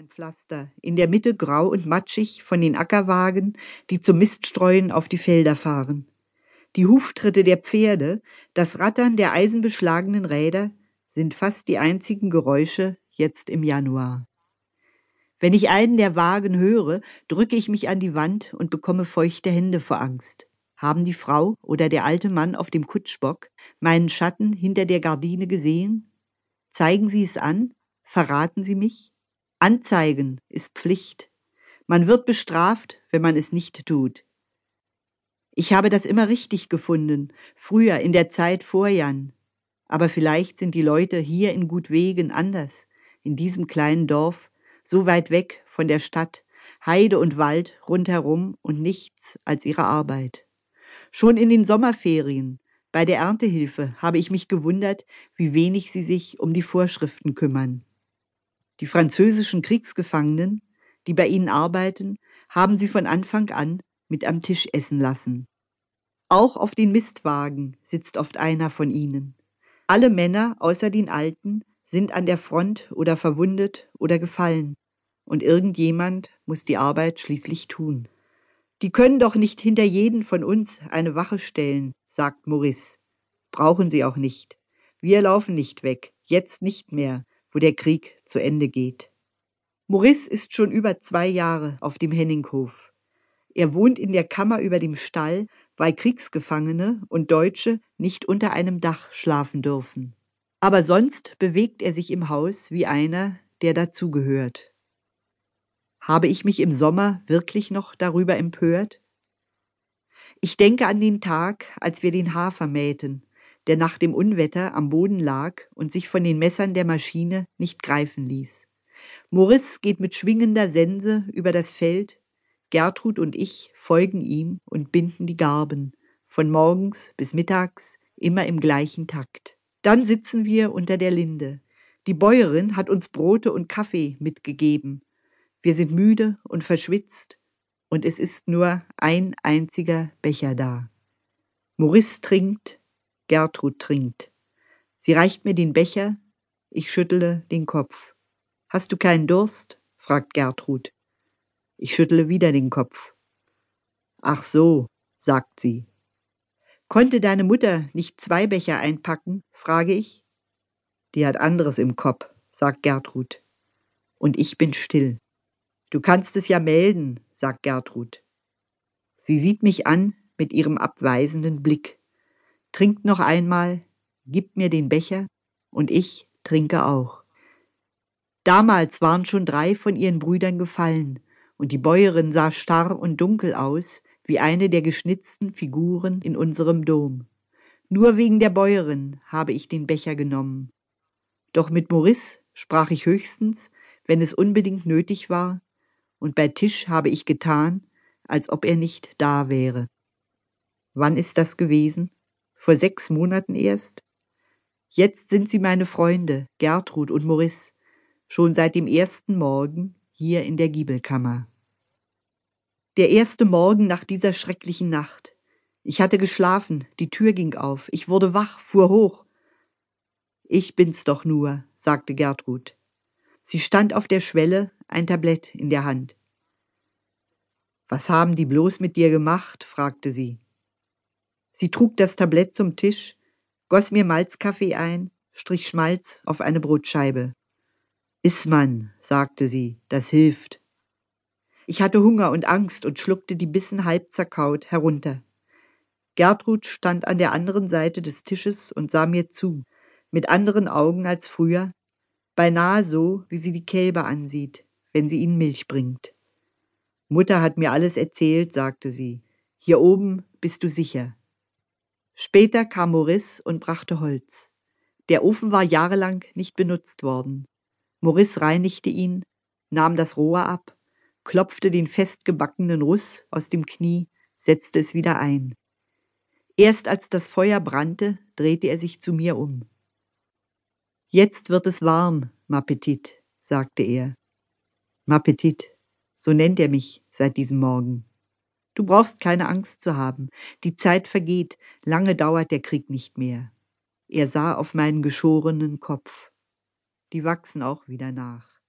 Bordsteinpflaster, in der Mitte grau und matschig von den Ackerwagen, die zum Miststreuen auf die Felder fahren. Die Huftritte der Pferde, das Rattern der eisenbeschlagenen Räder sind fast die einzigen Geräusche jetzt im Januar. Wenn ich einen der Wagen höre, drücke ich mich an die Wand und bekomme feuchte Hände vor Angst. Haben die Frau oder der alte Mann auf dem Kutschbock meinen Schatten hinter der Gardine gesehen? Zeigen Sie es an? Verraten Sie mich? Anzeigen ist Pflicht. Man wird bestraft, wenn man es nicht tut. Ich habe das immer richtig gefunden, früher in der Zeit vor Jan. Aber vielleicht sind die Leute hier in Gutwegen anders, in diesem kleinen Dorf, so weit weg von der Stadt, Heide und Wald rundherum und nichts als ihre Arbeit. Schon in den Sommerferien, bei der Erntehilfe, habe ich mich gewundert, wie wenig sie sich um die Vorschriften kümmern. Die französischen Kriegsgefangenen, die bei ihnen arbeiten, haben sie von Anfang an mit am Tisch essen lassen. Auch auf den Mistwagen sitzt oft einer von ihnen. Alle Männer außer den Alten sind an der Front oder verwundet oder gefallen, und irgendjemand muss die Arbeit schließlich tun. Die können doch nicht hinter jeden von uns eine Wache stellen, sagt Maurice. Brauchen sie auch nicht. Wir laufen nicht weg, jetzt nicht mehr, wo der Krieg zu Ende geht. Maurice ist schon über zwei Jahre auf dem Henninghof. Er wohnt in der Kammer über dem Stall, weil Kriegsgefangene und Deutsche nicht unter einem Dach schlafen dürfen. Aber sonst bewegt er sich im Haus wie einer, der dazugehört. Habe ich mich im Sommer wirklich noch darüber empört? Ich denke an den Tag, als wir den Hafer mähten, der nach dem Unwetter am Boden lag und sich von den Messern der Maschine nicht greifen ließ. Moritz geht mit schwingender Sense über das Feld Gertrud und ich folgen ihm und binden die Garben, von morgens bis mittags, immer im gleichen Takt. Dann sitzen wir unter der Linde. Die Bäuerin hat uns Brote und Kaffee mitgegeben. Wir sind müde und verschwitzt, und es ist nur ein einziger Becher da. Maurice trinkt, Gertrud trinkt. Sie reicht mir den Becher, ich schüttle den Kopf. Hast du keinen Durst? fragt Gertrud. Ich schüttle wieder den Kopf. Ach so, sagt sie. Konnte deine Mutter nicht zwei Becher einpacken? frage ich. Die hat anderes im Kopf, sagt Gertrud. Und ich bin still. Du kannst es ja melden, sagt Gertrud. Sie sieht mich an mit ihrem abweisenden Blick, trinkt noch einmal, gibt mir den Becher, und ich trinke auch. Damals waren schon drei von ihren Brüdern gefallen, und die Bäuerin sah starr und dunkel aus, wie eine der geschnitzten Figuren in unserem Dom. Nur wegen der Bäuerin habe ich den Becher genommen. Doch mit Maurice sprach ich höchstens, wenn es unbedingt nötig war, und bei Tisch habe ich getan, als ob er nicht da wäre. Wann ist das gewesen? Vor sechs Monaten erst? Jetzt sind sie meine Freunde, Gertrud und Maurice, schon seit dem ersten Morgen hier in der Giebelkammer. Der erste Morgen nach dieser schrecklichen Nacht. Ich hatte geschlafen, die Tür ging auf, ich wurde wach, fuhr hoch. Ich bin's doch nur, sagte Gertrud. Sie stand auf der Schwelle, ein Tablett in der Hand. Was haben die bloß mit dir gemacht? fragte sie. Sie trug das Tablett zum Tisch, goss mir Malzkaffee ein, strich Schmalz auf eine Brotscheibe. Iss man, sagte sie, das hilft. Ich hatte Hunger und Angst und schluckte die Bissen halb zerkaut herunter. Gertrud stand an der anderen Seite des Tisches und sah mir zu, mit anderen Augen als früher, beinahe so, wie sie die Kälber ansieht, wenn sie ihnen Milch bringt. Mutter hat mir alles erzählt, sagte sie. Hier oben bist du sicher. Später kam Maurice und brachte Holz. Der Ofen war jahrelang nicht benutzt worden. Maurice reinigte ihn, nahm das Rohr ab klopfte den festgebackenen Russ aus dem Knie, setzte es wieder ein. Erst als das Feuer brannte, drehte er sich zu mir um. Jetzt wird es warm, ma petit, sagte er. Ma petit, so nennt er mich seit diesem Morgen. Du brauchst keine Angst zu haben. Die Zeit vergeht, lange dauert der Krieg nicht mehr. Er sah auf meinen geschorenen Kopf. Die wachsen auch wieder nach.